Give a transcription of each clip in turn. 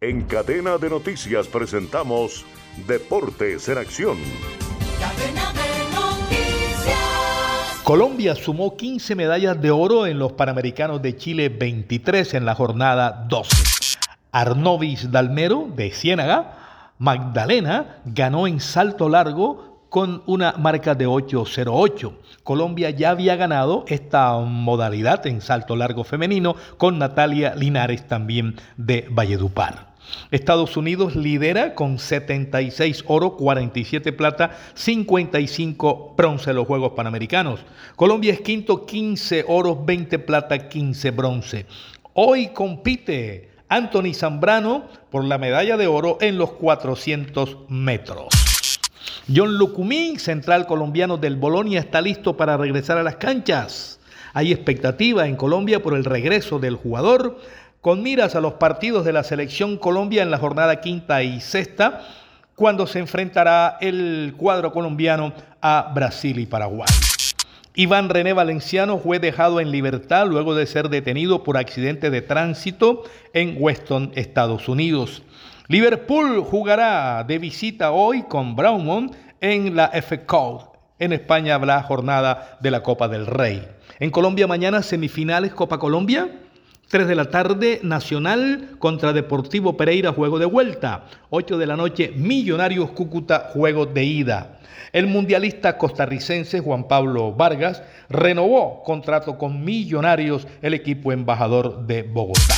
En cadena de noticias presentamos Deportes en Acción. Colombia sumó 15 medallas de oro en los Panamericanos de Chile 23 en la jornada 12. Arnovis Dalmero de Ciénaga, Magdalena ganó en salto largo con una marca de 8.08. Colombia ya había ganado esta modalidad en salto largo femenino con Natalia Linares también de Valledupar. Estados Unidos lidera con 76 oro, 47 plata, 55 bronce en los Juegos Panamericanos. Colombia es quinto, 15 oro, 20 plata, 15 bronce. Hoy compite Anthony Zambrano por la medalla de oro en los 400 metros. John Lucumín, central colombiano del Bolonia, está listo para regresar a las canchas. Hay expectativa en Colombia por el regreso del jugador con miras a los partidos de la selección Colombia en la jornada quinta y sexta, cuando se enfrentará el cuadro colombiano a Brasil y Paraguay. Iván René Valenciano fue dejado en libertad luego de ser detenido por accidente de tránsito en Weston, Estados Unidos. Liverpool jugará de visita hoy con Brownmont en la Cup. En España habrá jornada de la Copa del Rey. En Colombia mañana semifinales Copa Colombia. 3 de la tarde, Nacional contra Deportivo Pereira, juego de vuelta. 8 de la noche, Millonarios Cúcuta, juego de ida. El mundialista costarricense Juan Pablo Vargas renovó contrato con Millonarios, el equipo embajador de Bogotá.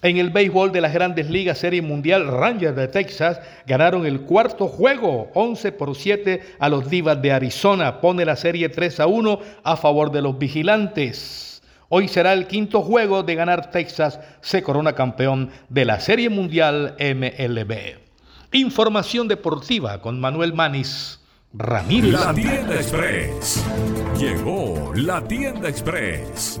En el béisbol de las grandes ligas Serie Mundial, Rangers de Texas ganaron el cuarto juego, 11 por 7 a los Divas de Arizona. Pone la serie 3 a 1 a favor de los vigilantes. Hoy será el quinto juego de ganar Texas, se corona campeón de la Serie Mundial MLB. Información deportiva con Manuel Manis Ramírez. La Tienda Express. Llegó la Tienda Express,